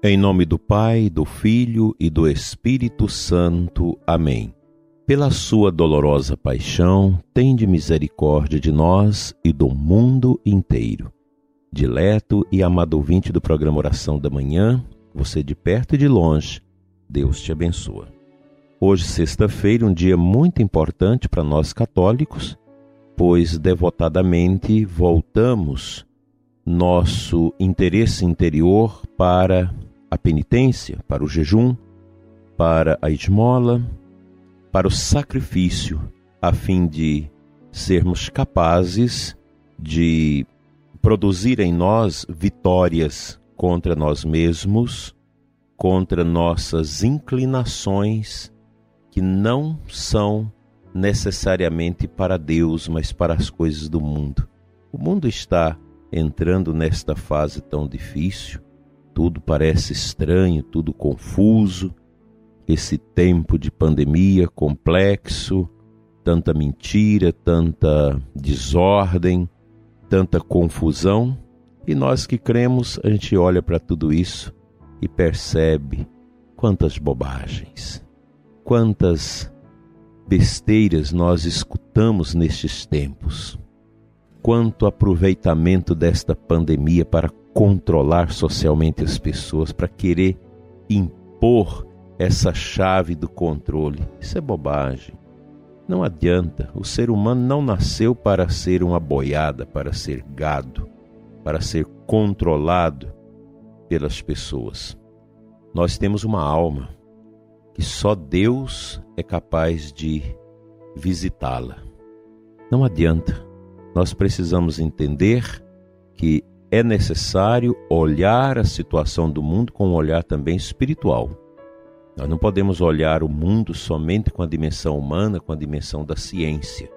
Em nome do Pai, do Filho e do Espírito Santo. Amém. Pela sua dolorosa paixão, tende misericórdia de nós e do mundo inteiro. Dileto e amado ouvinte do programa Oração da Manhã, você de perto e de longe, Deus te abençoa. Hoje, sexta-feira, um dia muito importante para nós católicos, pois devotadamente voltamos nosso interesse interior para a penitência, para o jejum, para a esmola, para o sacrifício, a fim de sermos capazes de produzir em nós vitórias contra nós mesmos, contra nossas inclinações que não são necessariamente para Deus, mas para as coisas do mundo. O mundo está entrando nesta fase tão difícil tudo parece estranho, tudo confuso. Esse tempo de pandemia complexo, tanta mentira, tanta desordem, tanta confusão. E nós que cremos, a gente olha para tudo isso e percebe quantas bobagens, quantas besteiras nós escutamos nestes tempos. Quanto aproveitamento desta pandemia para controlar socialmente as pessoas, para querer impor essa chave do controle. Isso é bobagem. Não adianta. O ser humano não nasceu para ser uma boiada, para ser gado, para ser controlado pelas pessoas. Nós temos uma alma que só Deus é capaz de visitá-la. Não adianta. Nós precisamos entender que é necessário olhar a situação do mundo com um olhar também espiritual. Nós não podemos olhar o mundo somente com a dimensão humana, com a dimensão da ciência.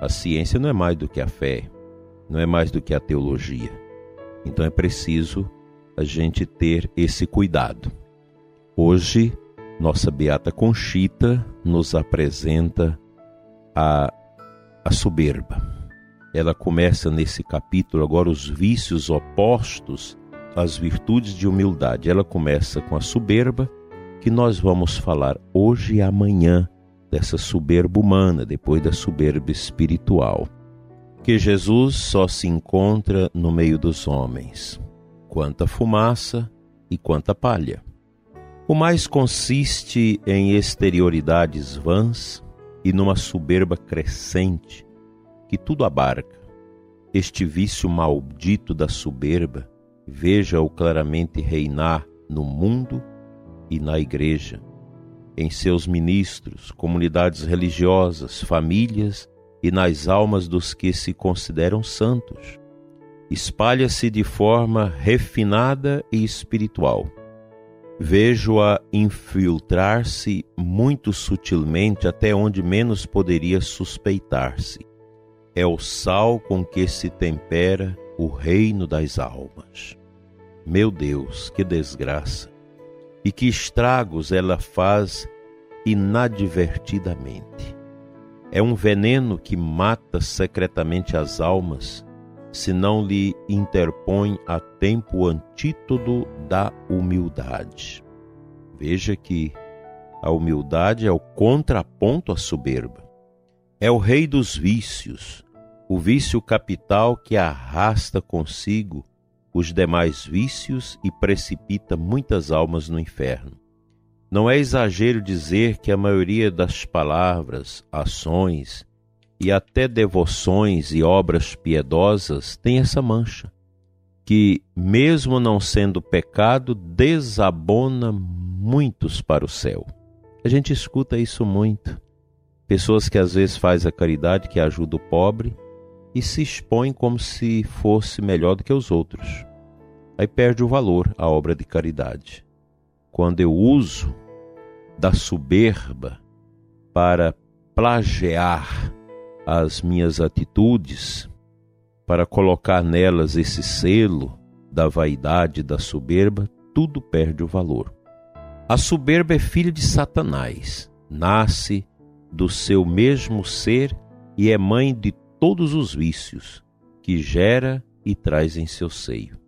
A ciência não é mais do que a fé, não é mais do que a teologia. Então é preciso a gente ter esse cuidado. Hoje, nossa Beata Conchita nos apresenta a, a soberba ela começa nesse capítulo agora os vícios opostos às virtudes de humildade. Ela começa com a soberba, que nós vamos falar hoje e amanhã dessa soberba humana, depois da soberba espiritual. Que Jesus só se encontra no meio dos homens, quanta fumaça e quanta palha. O mais consiste em exterioridades vãs e numa soberba crescente que tudo abarca. Este vício maldito da soberba, veja-o claramente reinar no mundo e na igreja, em seus ministros, comunidades religiosas, famílias e nas almas dos que se consideram santos. Espalha-se de forma refinada e espiritual. Vejo-a infiltrar-se muito sutilmente até onde menos poderia suspeitar-se é o sal com que se tempera o reino das almas. Meu Deus, que desgraça! E que estragos ela faz inadvertidamente. É um veneno que mata secretamente as almas, se não lhe interpõe a tempo o da humildade. Veja que a humildade é o contraponto à soberba. É o rei dos vícios, o vício capital que arrasta consigo os demais vícios e precipita muitas almas no inferno. Não é exagero dizer que a maioria das palavras, ações e até devoções e obras piedosas tem essa mancha, que, mesmo não sendo pecado, desabona muitos para o céu. A gente escuta isso muito. Pessoas que às vezes faz a caridade, que ajuda o pobre, e se expõe como se fosse melhor do que os outros. Aí perde o valor a obra de caridade. Quando eu uso da soberba para plagiar as minhas atitudes, para colocar nelas esse selo da vaidade, da soberba, tudo perde o valor. A soberba é filha de Satanás, nasce do seu mesmo ser e é mãe de todos os vícios que gera e traz em seu seio.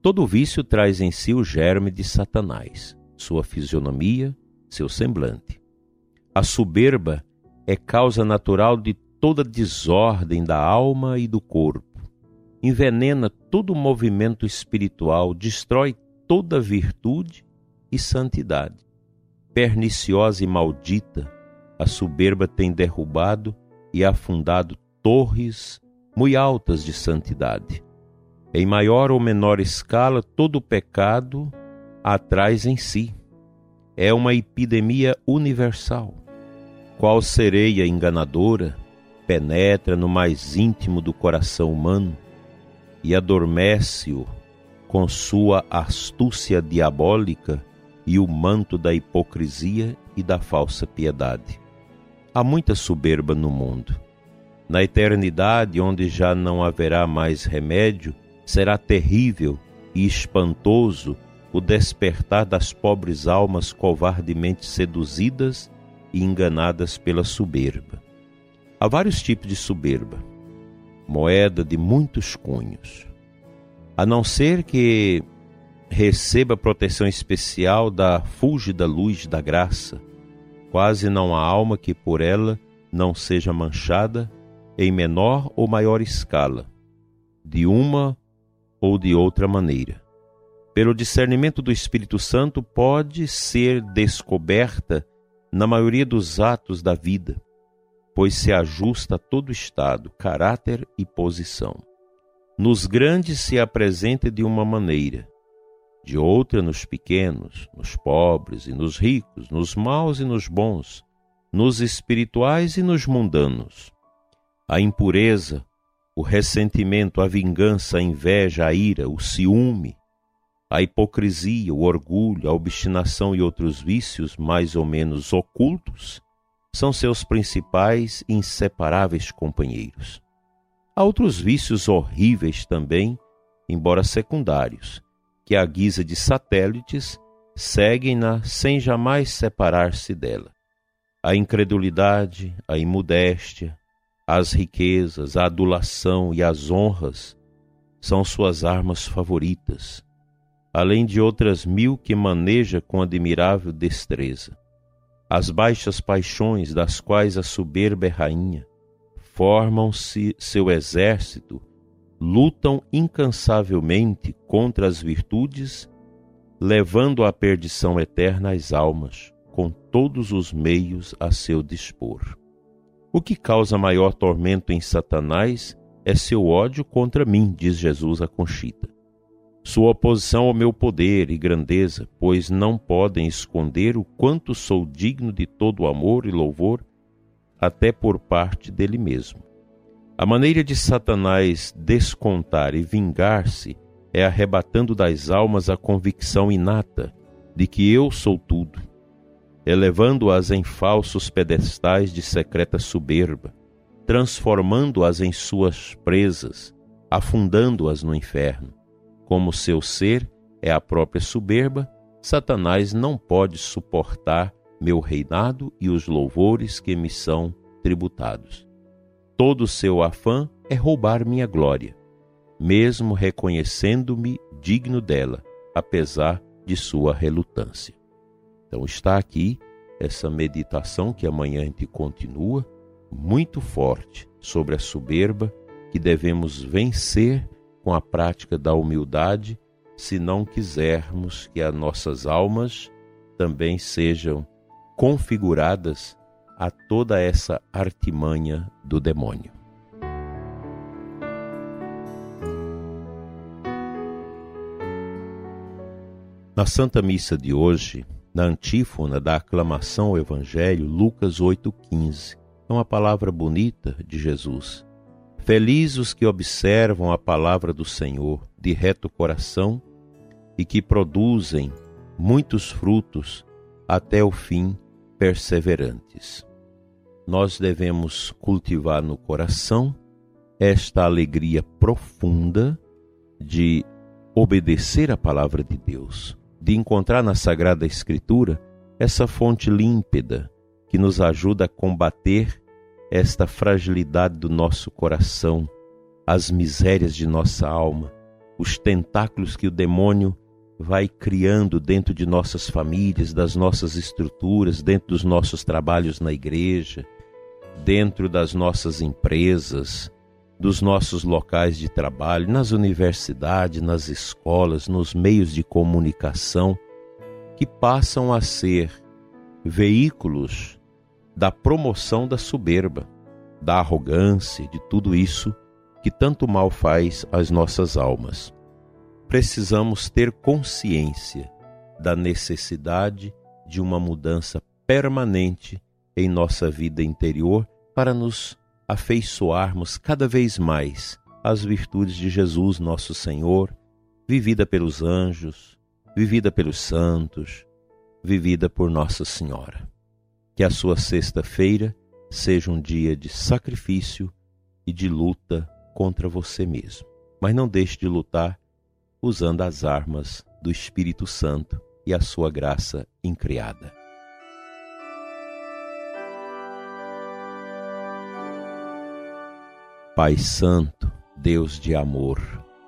Todo vício traz em si o germe de Satanás, sua fisionomia, seu semblante. A soberba é causa natural de toda desordem da alma e do corpo. Envenena todo o movimento espiritual, destrói toda virtude e santidade. Perniciosa e maldita, a soberba tem derrubado e afundado torres muito altas de santidade. Em maior ou menor escala, todo pecado atraz em si. É uma epidemia universal. Qual sereia enganadora penetra no mais íntimo do coração humano e adormece-o com sua astúcia diabólica e o manto da hipocrisia e da falsa piedade. Há muita soberba no mundo. Na eternidade, onde já não haverá mais remédio, será terrível e espantoso o despertar das pobres almas covardemente seduzidas e enganadas pela soberba. Há vários tipos de soberba, moeda de muitos cunhos. A não ser que receba proteção especial da fúlgida luz da graça, quase não há alma que por ela não seja manchada em menor ou maior escala, de uma ou de outra maneira. Pelo discernimento do Espírito Santo, pode ser descoberta na maioria dos atos da vida, pois se ajusta a todo estado, caráter e posição. Nos grandes se apresenta de uma maneira, de outra nos pequenos, nos pobres e nos ricos, nos maus e nos bons, nos espirituais e nos mundanos. A impureza, o ressentimento, a vingança, a inveja, a ira, o ciúme, a hipocrisia, o orgulho, a obstinação e outros vícios mais ou menos ocultos são seus principais e inseparáveis companheiros. Há outros vícios horríveis também, embora secundários, que à guisa de satélites seguem-na sem jamais separar-se dela. A incredulidade, a imudéstia, as riquezas, a adulação e as honras são suas armas favoritas, além de outras mil que maneja com admirável destreza. As baixas paixões das quais a soberba é rainha formam-se seu exército, lutam incansavelmente contra as virtudes, levando à perdição eterna as almas, com todos os meios a seu dispor. O que causa maior tormento em Satanás é seu ódio contra mim, diz Jesus a Conchita. Sua oposição ao meu poder e grandeza, pois não podem esconder o quanto sou digno de todo amor e louvor, até por parte dele mesmo. A maneira de Satanás descontar e vingar-se é arrebatando das almas a convicção inata de que eu sou tudo elevando-as em falsos pedestais de secreta soberba, transformando-as em suas presas, afundando-as no inferno. Como seu ser é a própria soberba, Satanás não pode suportar meu reinado e os louvores que me são tributados. Todo seu afã é roubar minha glória, mesmo reconhecendo-me digno dela, apesar de sua relutância. Então está aqui essa meditação que amanhã a gente continua, muito forte sobre a soberba que devemos vencer com a prática da humildade, se não quisermos que as nossas almas também sejam configuradas a toda essa artimanha do demônio. Na Santa Missa de hoje, na antífona da aclamação ao Evangelho, Lucas 8,15. É uma palavra bonita de Jesus. Felizes os que observam a palavra do Senhor de reto coração e que produzem muitos frutos até o fim perseverantes. Nós devemos cultivar no coração esta alegria profunda de obedecer a palavra de Deus, de encontrar na Sagrada Escritura essa fonte límpida que nos ajuda a combater esta fragilidade do nosso coração, as misérias de nossa alma, os tentáculos que o demônio vai criando dentro de nossas famílias, das nossas estruturas, dentro dos nossos trabalhos na igreja, dentro das nossas empresas, dos nossos locais de trabalho, nas universidades, nas escolas, nos meios de comunicação, que passam a ser veículos da promoção da soberba, da arrogância, de tudo isso que tanto mal faz às nossas almas. Precisamos ter consciência da necessidade de uma mudança permanente em nossa vida interior para nos afeiçoarmos cada vez mais às virtudes de Jesus, nosso Senhor, vivida pelos anjos, vivida pelos santos, vivida por Nossa Senhora. Que a sua sexta-feira seja um dia de sacrifício e de luta contra você mesmo. Mas não deixe de lutar usando as armas do Espírito Santo e a sua graça incriada. Pai Santo, Deus de amor,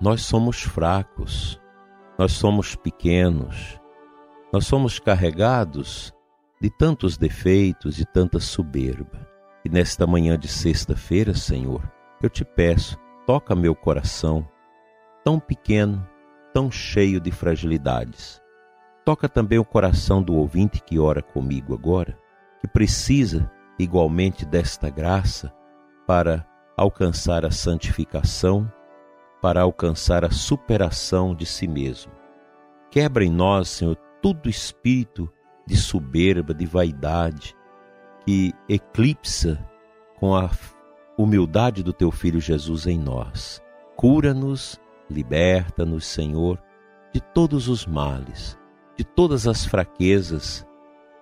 nós somos fracos, nós somos pequenos, nós somos carregados de tantos defeitos e tanta soberba. E nesta manhã de sexta-feira, Senhor, eu te peço, toca meu coração, tão pequeno, tão cheio de fragilidades. Toca também o coração do ouvinte que ora comigo agora, que precisa igualmente desta graça para alcançar a santificação, para alcançar a superação de si mesmo. Quebra em nós, Senhor, todo espírito de soberba, de vaidade, que eclipsa com a humildade do teu filho Jesus em nós. Cura-nos Liberta-nos, Senhor, de todos os males, de todas as fraquezas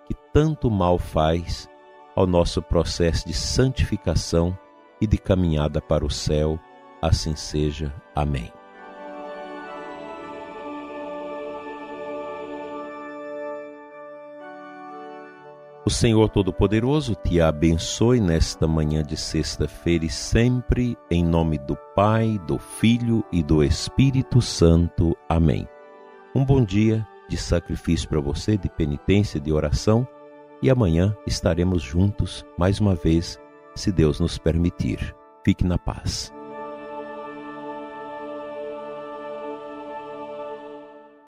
que tanto mal faz ao nosso processo de santificação e de caminhada para o céu. Assim seja. Amém. O Senhor Todo-Poderoso te abençoe nesta manhã de sexta-feira e sempre, em nome do Pai, do Filho e do Espírito Santo. Amém. Um bom dia de sacrifício para você, de penitência, de oração, e amanhã estaremos juntos mais uma vez, se Deus nos permitir. Fique na paz.